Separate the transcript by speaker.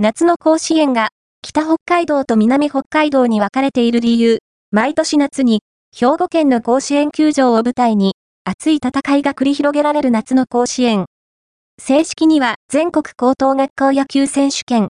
Speaker 1: 夏の甲子園が北北海道と南北海道に分かれている理由、毎年夏に兵庫県の甲子園球場を舞台に熱い戦いが繰り広げられる夏の甲子園。正式には全国高等学校野球選手権